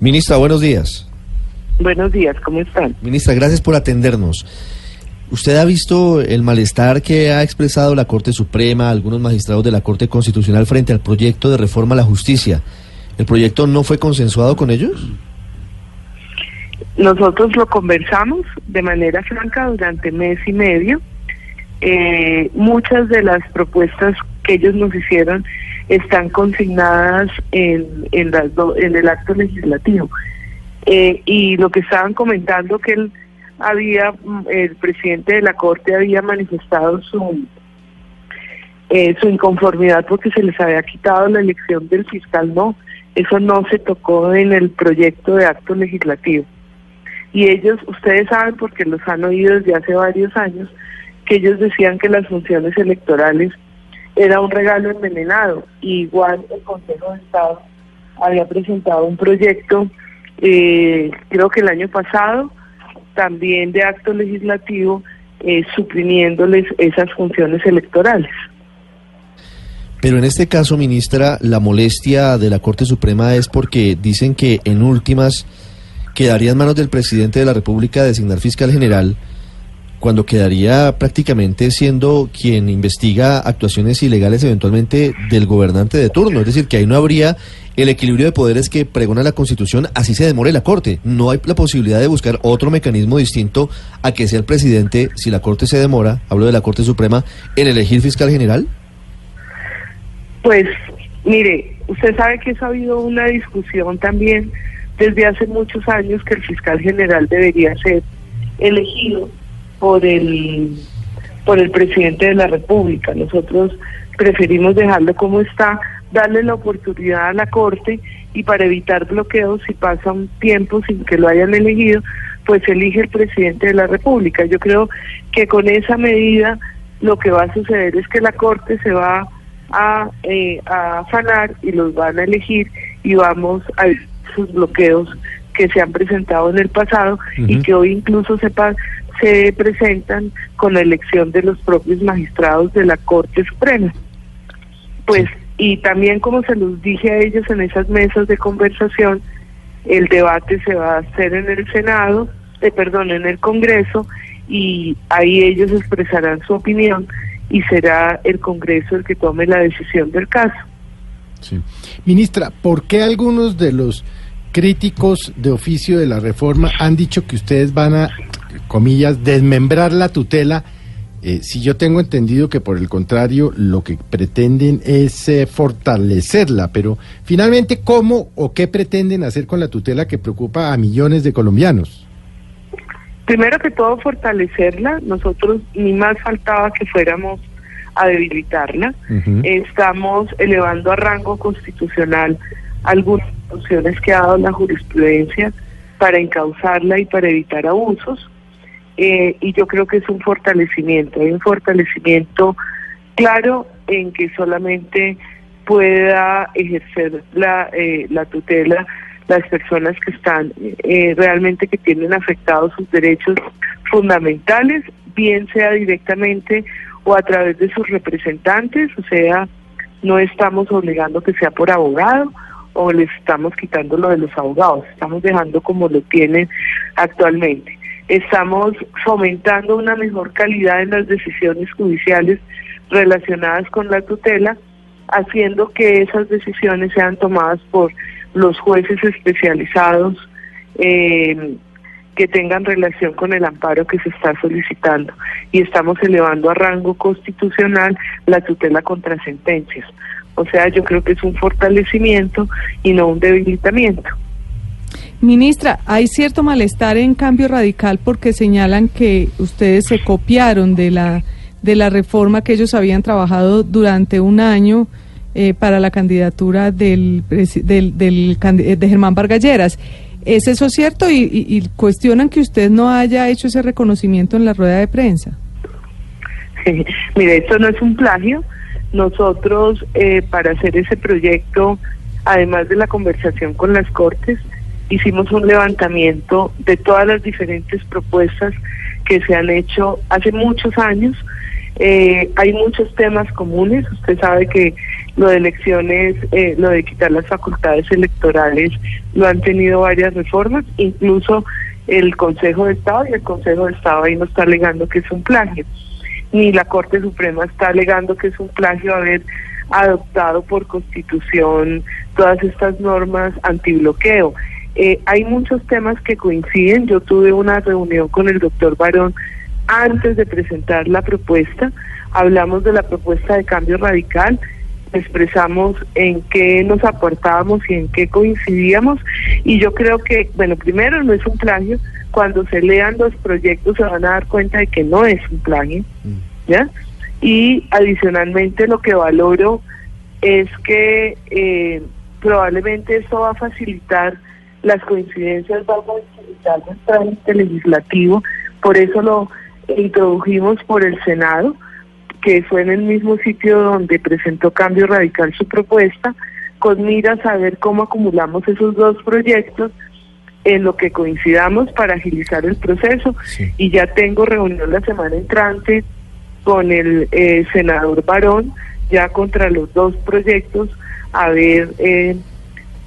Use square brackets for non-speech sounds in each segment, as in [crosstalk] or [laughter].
Ministra, buenos días. Buenos días, ¿cómo están? Ministra, gracias por atendernos. ¿Usted ha visto el malestar que ha expresado la Corte Suprema, algunos magistrados de la Corte Constitucional frente al proyecto de reforma a la justicia? ¿El proyecto no fue consensuado con ellos? Nosotros lo conversamos de manera franca durante mes y medio. Eh, muchas de las propuestas que ellos nos hicieron están consignadas en, en, las en el acto legislativo. Eh, y lo que estaban comentando que él había, mm, el presidente de la Corte había manifestado su, eh, su inconformidad porque se les había quitado la elección del fiscal, no, eso no se tocó en el proyecto de acto legislativo. Y ellos, ustedes saben porque los han oído desde hace varios años, que ellos decían que las funciones electorales era un regalo envenenado. igual el Consejo de Estado había presentado un proyecto, eh, creo que el año pasado, también de acto legislativo, eh, suprimiéndoles esas funciones electorales. Pero en este caso, ministra, la molestia de la Corte Suprema es porque dicen que en últimas quedaría en manos del presidente de la República designar fiscal general cuando quedaría prácticamente siendo quien investiga actuaciones ilegales eventualmente del gobernante de turno. Es decir, que ahí no habría el equilibrio de poderes que pregona la Constitución, así se demore la Corte. No hay la posibilidad de buscar otro mecanismo distinto a que sea el presidente, si la Corte se demora, hablo de la Corte Suprema, en elegir fiscal general. Pues, mire, usted sabe que eso ha habido una discusión también desde hace muchos años que el fiscal general debería ser elegido por el por el presidente de la República. Nosotros preferimos dejarlo como está, darle la oportunidad a la Corte y para evitar bloqueos si pasa un tiempo sin que lo hayan elegido, pues elige el presidente de la República. Yo creo que con esa medida lo que va a suceder es que la Corte se va a, eh, a afanar y los van a elegir y vamos a sus bloqueos que se han presentado en el pasado y que hoy incluso se, se presentan con la elección de los propios magistrados de la Corte Suprema. Pues, y también como se los dije a ellos en esas mesas de conversación, el debate se va a hacer en el Senado, eh, perdón, en el Congreso, y ahí ellos expresarán su opinión y será el Congreso el que tome la decisión del caso. Sí. Ministra, ¿por qué algunos de los críticos de oficio de la reforma han dicho que ustedes van a comillas, desmembrar la tutela, eh, si yo tengo entendido que por el contrario lo que pretenden es eh, fortalecerla, pero finalmente, ¿cómo o qué pretenden hacer con la tutela que preocupa a millones de colombianos? Primero que todo, fortalecerla. Nosotros ni más faltaba que fuéramos a debilitarla. Estamos elevando a rango constitucional algunas opciones que ha dado la jurisprudencia para encauzarla y para evitar abusos. Eh, y yo creo que es un fortalecimiento, hay un fortalecimiento claro en que solamente pueda ejercer la, eh, la tutela las personas que están eh, realmente que tienen afectados sus derechos fundamentales, bien sea directamente o a través de sus representantes, o sea, no estamos obligando que sea por abogado o les estamos quitando lo de los abogados, estamos dejando como lo tienen actualmente. Estamos fomentando una mejor calidad en las decisiones judiciales relacionadas con la tutela, haciendo que esas decisiones sean tomadas por los jueces especializados eh, que tengan relación con el amparo que se está solicitando. Y estamos elevando a rango constitucional la tutela contra sentencias. O sea, yo creo que es un fortalecimiento y no un debilitamiento. Ministra, hay cierto malestar en cambio radical porque señalan que ustedes se copiaron de la de la reforma que ellos habían trabajado durante un año eh, para la candidatura del, del, del, de Germán Vargalleras. ¿Es eso cierto? Y, cuestionan que usted no haya hecho ese reconocimiento en la rueda de prensa. [laughs] Mire, esto no es un plagio. Nosotros, eh, para hacer ese proyecto, además de la conversación con las Cortes, hicimos un levantamiento de todas las diferentes propuestas que se han hecho hace muchos años. Eh, hay muchos temas comunes. Usted sabe que lo de elecciones, eh, lo de quitar las facultades electorales, lo han tenido varias reformas, incluso el Consejo de Estado y el Consejo de Estado ahí no está alegando que es un plagio, ni la Corte Suprema está alegando que es un plagio haber adoptado por constitución todas estas normas antibloqueo. Eh, hay muchos temas que coinciden. Yo tuve una reunión con el doctor Barón antes de presentar la propuesta. Hablamos de la propuesta de cambio radical, expresamos en qué nos aportábamos y en qué coincidíamos. Y yo creo que, bueno, primero no es un plagio. Cuando se lean los proyectos se van a dar cuenta de que no es un plagio, mm. ¿ya? Y adicionalmente lo que valoro es que eh, probablemente esto va a facilitar las coincidencias van a facilitar el trámite legislativo, por eso lo introdujimos por el Senado, que fue en el mismo sitio donde presentó Cambio Radical su propuesta, con miras a ver cómo acumulamos esos dos proyectos en lo que coincidamos para agilizar el proceso. Y ya tengo reunión la semana entrante con el eh, senador Barón, ya contra los dos proyectos, a ver eh,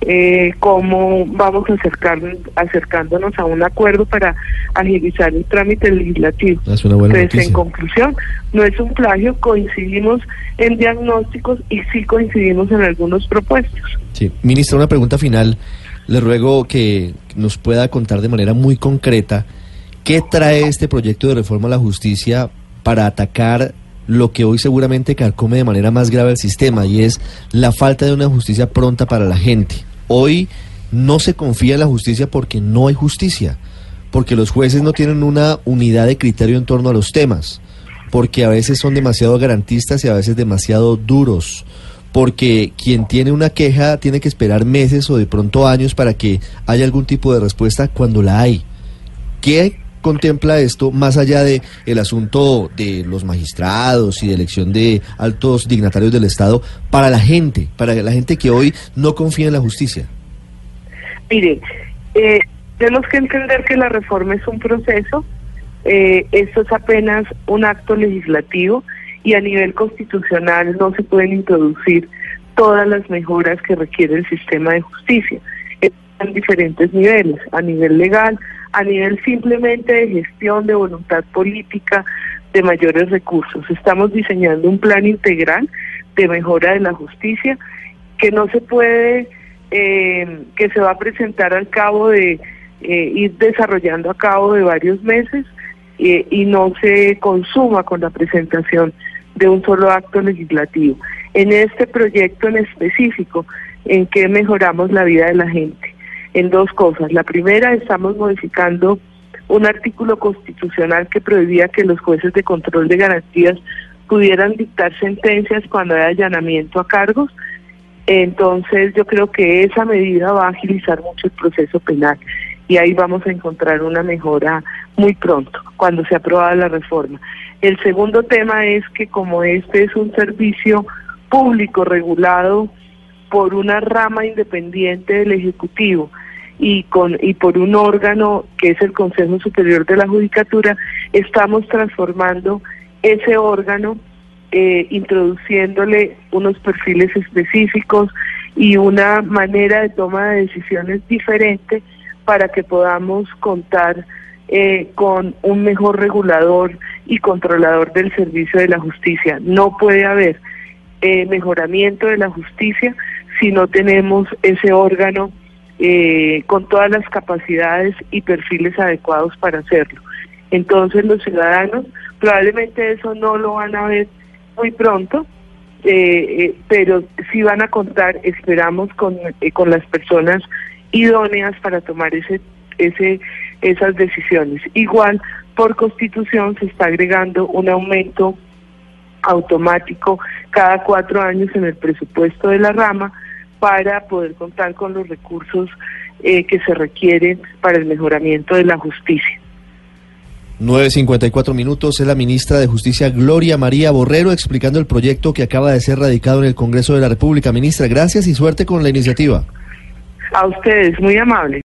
eh, cómo vamos acercar, acercándonos a un acuerdo para agilizar el trámite legislativo. Es una buena Entonces, en conclusión, no es un plagio, coincidimos en diagnósticos y sí coincidimos en algunos propuestos. Sí, ministra, una pregunta final. Le ruego que nos pueda contar de manera muy concreta qué trae este proyecto de reforma a la justicia para atacar lo que hoy seguramente carcome de manera más grave el sistema y es la falta de una justicia pronta para la gente. Hoy no se confía en la justicia porque no hay justicia, porque los jueces no tienen una unidad de criterio en torno a los temas, porque a veces son demasiado garantistas y a veces demasiado duros, porque quien tiene una queja tiene que esperar meses o de pronto años para que haya algún tipo de respuesta cuando la hay. ¿Qué contempla esto más allá de el asunto de los magistrados y de elección de altos dignatarios del Estado para la gente, para la gente que hoy no confía en la justicia? Mire, eh, tenemos que entender que la reforma es un proceso, eh, esto es apenas un acto legislativo y a nivel constitucional no se pueden introducir todas las mejoras que requiere el sistema de justicia en diferentes niveles, a nivel legal, a nivel simplemente de gestión, de voluntad política, de mayores recursos. Estamos diseñando un plan integral de mejora de la justicia que no se puede, eh, que se va a presentar al cabo de eh, ir desarrollando a cabo de varios meses eh, y no se consuma con la presentación de un solo acto legislativo. En este proyecto en específico, en que mejoramos la vida de la gente en dos cosas. La primera, estamos modificando un artículo constitucional que prohibía que los jueces de control de garantías pudieran dictar sentencias cuando hay allanamiento a cargos. Entonces yo creo que esa medida va a agilizar mucho el proceso penal y ahí vamos a encontrar una mejora muy pronto, cuando se aprueba la reforma. El segundo tema es que como este es un servicio público regulado por una rama independiente del Ejecutivo, y, con, y por un órgano que es el Consejo Superior de la Judicatura, estamos transformando ese órgano, eh, introduciéndole unos perfiles específicos y una manera de toma de decisiones diferente para que podamos contar eh, con un mejor regulador y controlador del servicio de la justicia. No puede haber eh, mejoramiento de la justicia si no tenemos ese órgano eh, con todas las capacidades y perfiles adecuados para hacerlo. Entonces los ciudadanos probablemente eso no lo van a ver muy pronto, eh, eh, pero sí van a contar, esperamos, con, con las personas idóneas para tomar ese, ese, esas decisiones. Igual, por constitución se está agregando un aumento automático cada cuatro años en el presupuesto de la rama para poder contar con los recursos eh, que se requieren para el mejoramiento de la justicia. 9.54 minutos es la ministra de Justicia Gloria María Borrero explicando el proyecto que acaba de ser radicado en el Congreso de la República. Ministra, gracias y suerte con la iniciativa. A ustedes, muy amable.